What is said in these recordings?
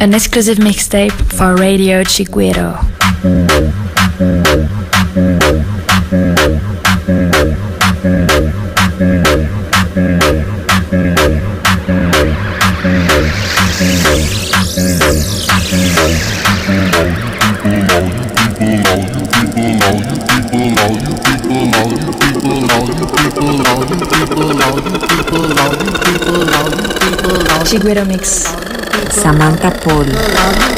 an exclusive mixtape for Radio Chiguero. Chiguero Mix. Samantha Paul.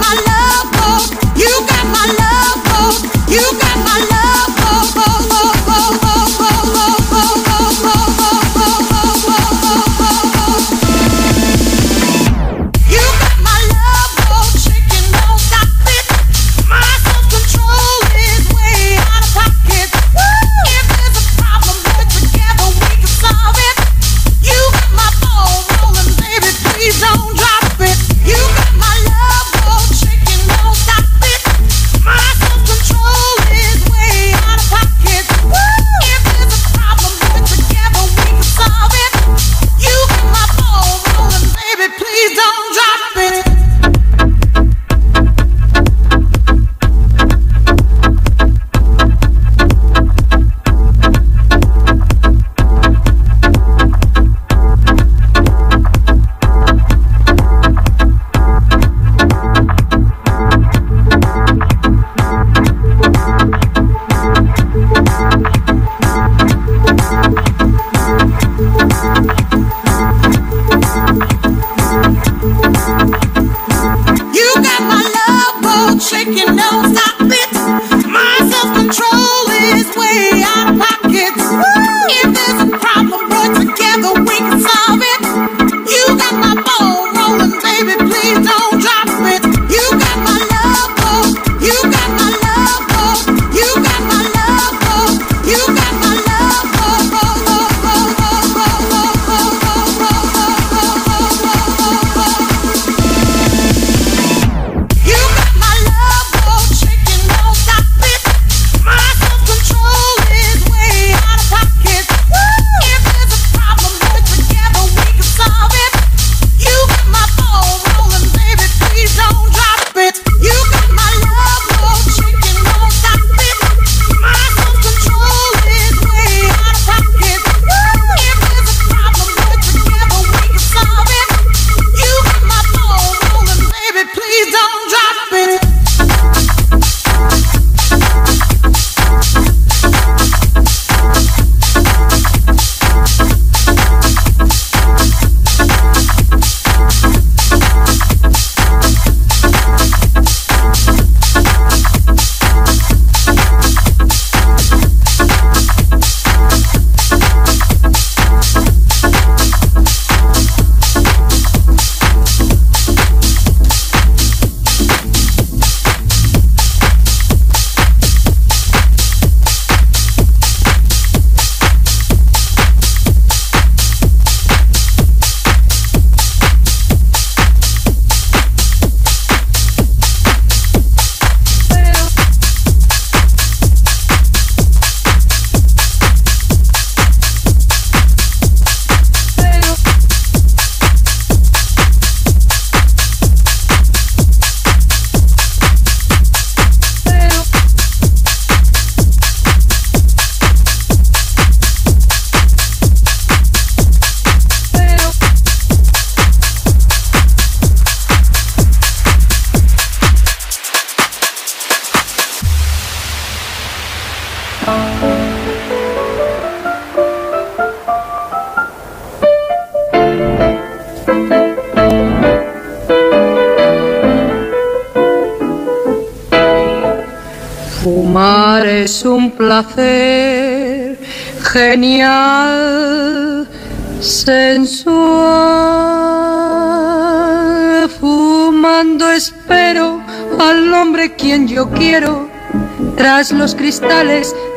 Placer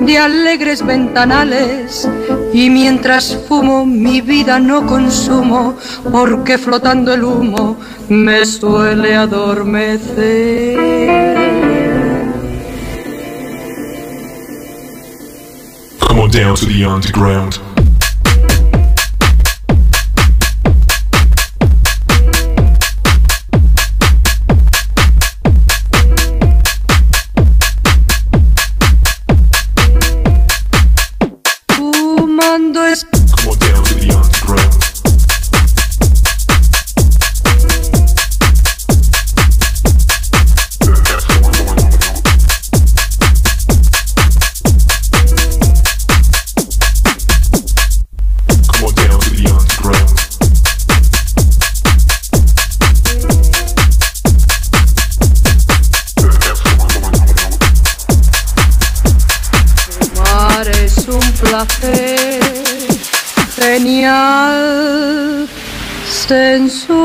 de alegres ventanales. Y mientras fumo mi vida no consumo, porque flotando el humo me suele adormecer. Come on down to the underground. Sensual,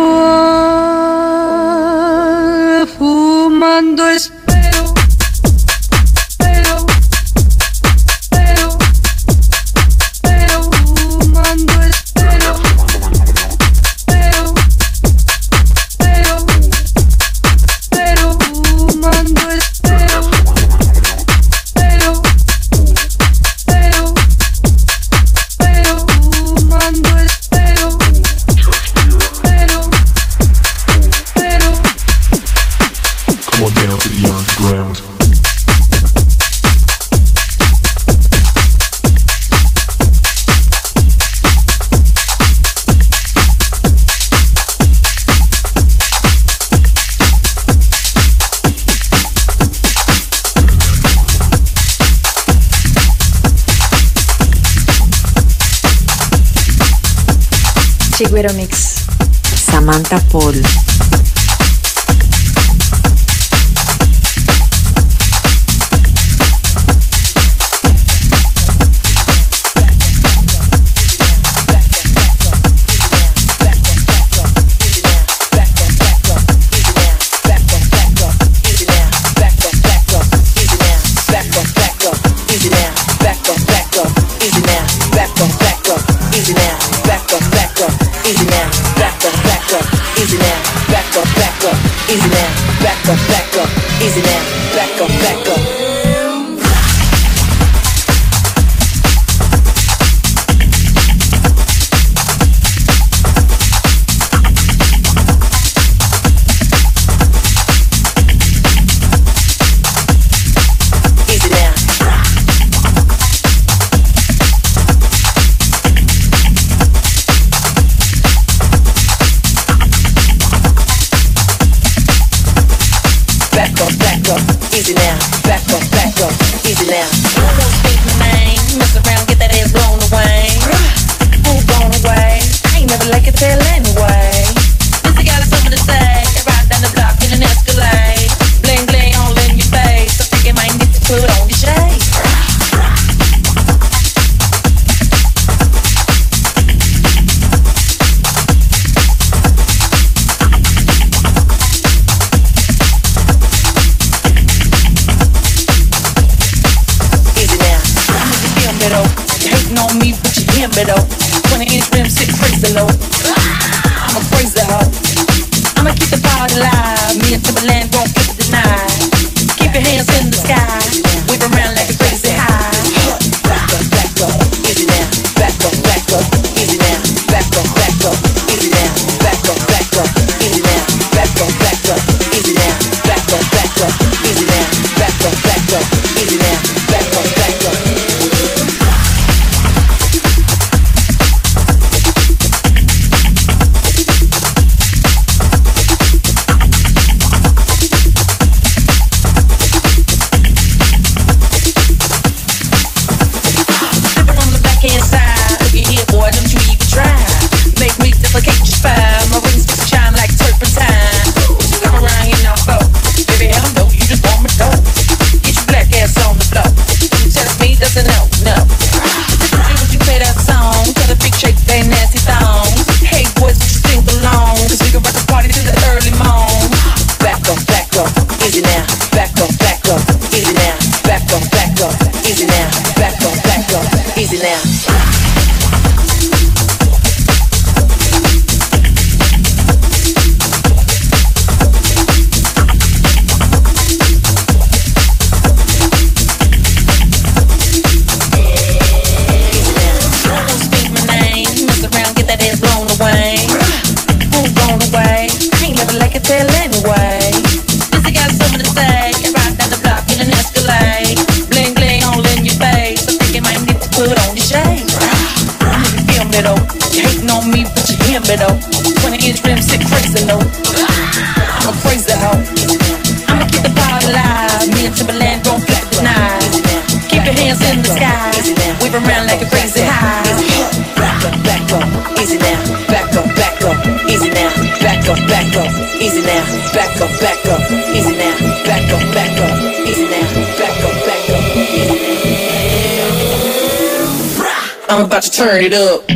turn it up.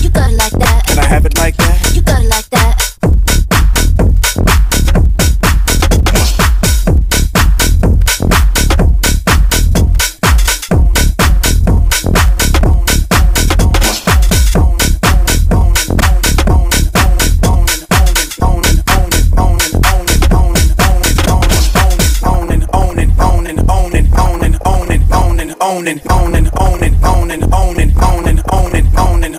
I have it like that? You got it like that.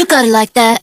You got it like that.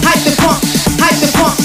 hype the pump. hype the pump.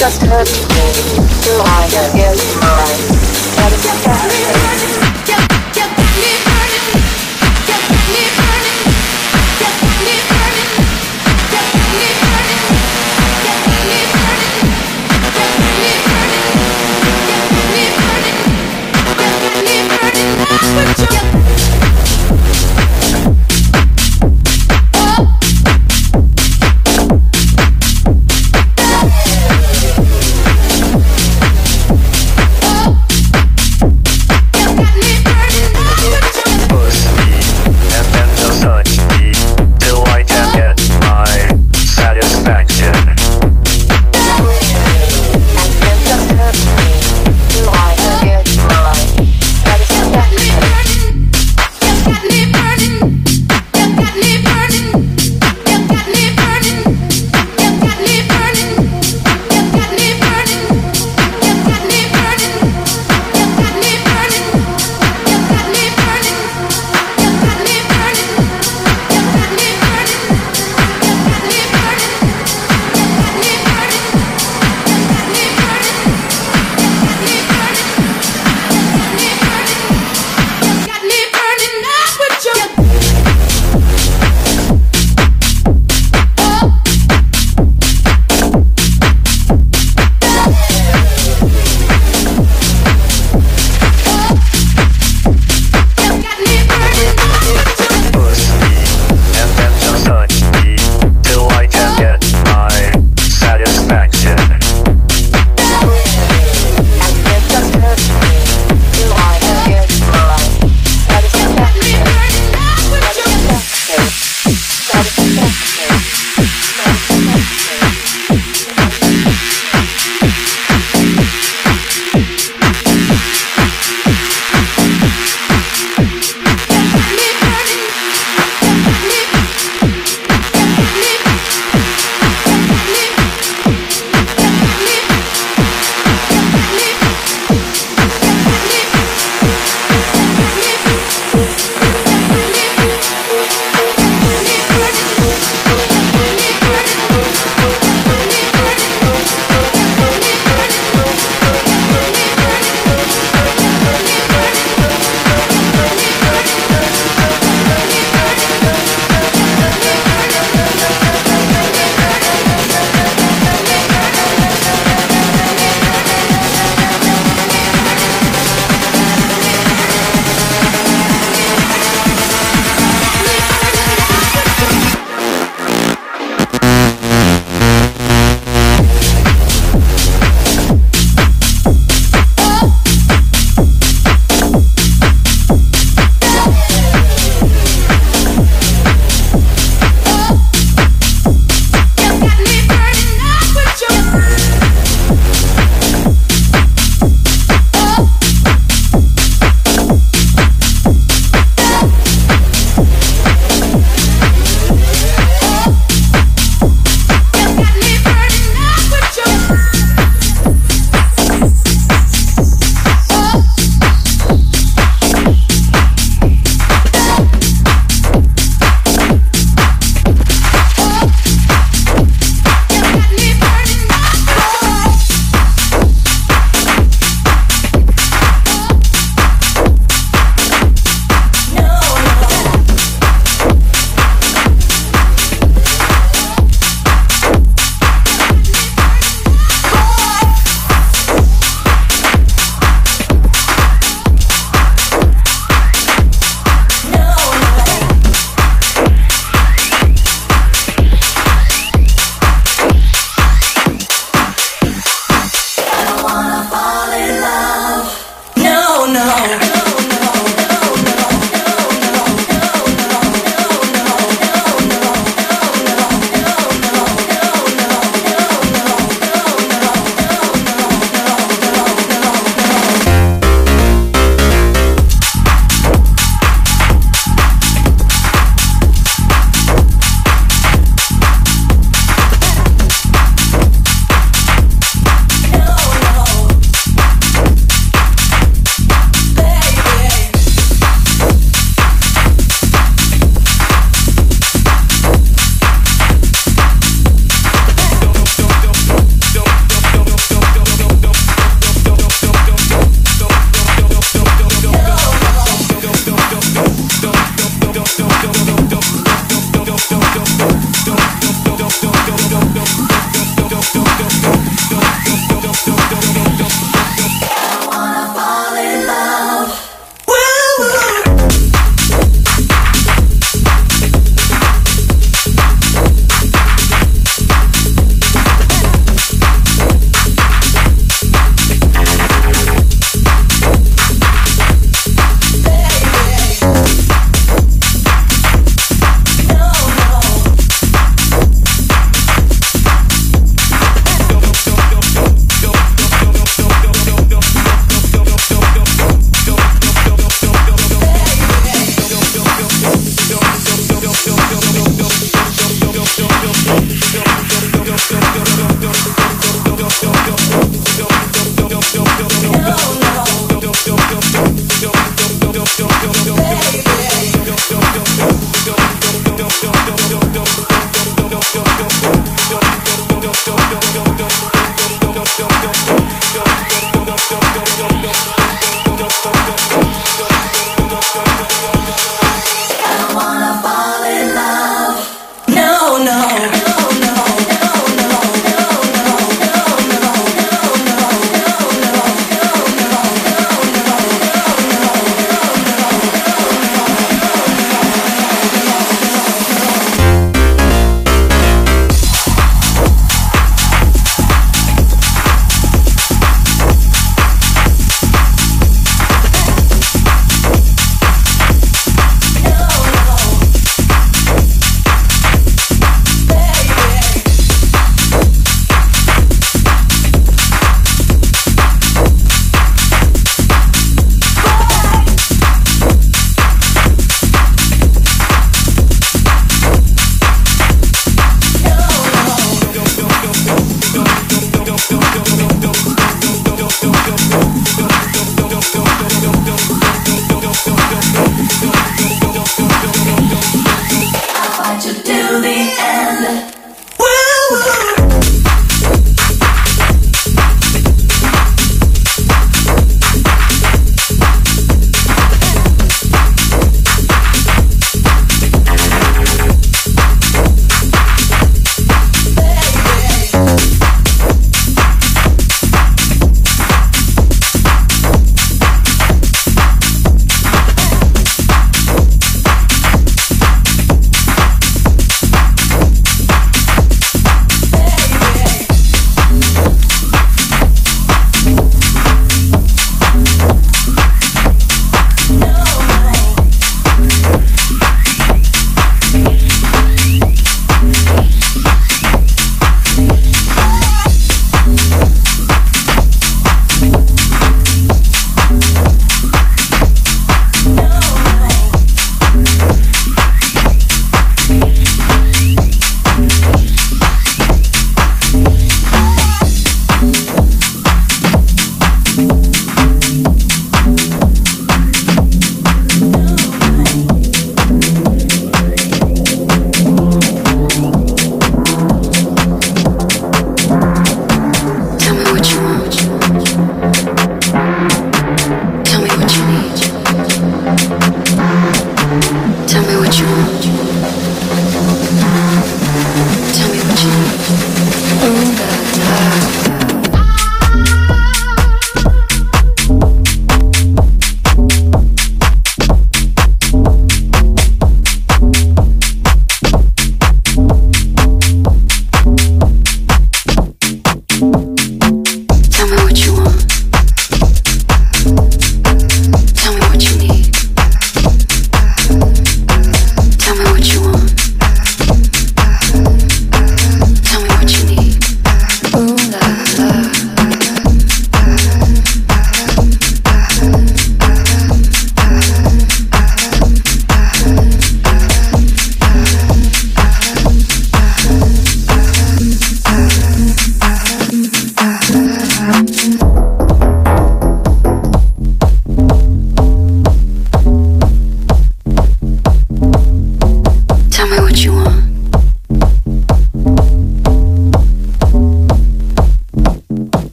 Just hurt me. Till I get mine.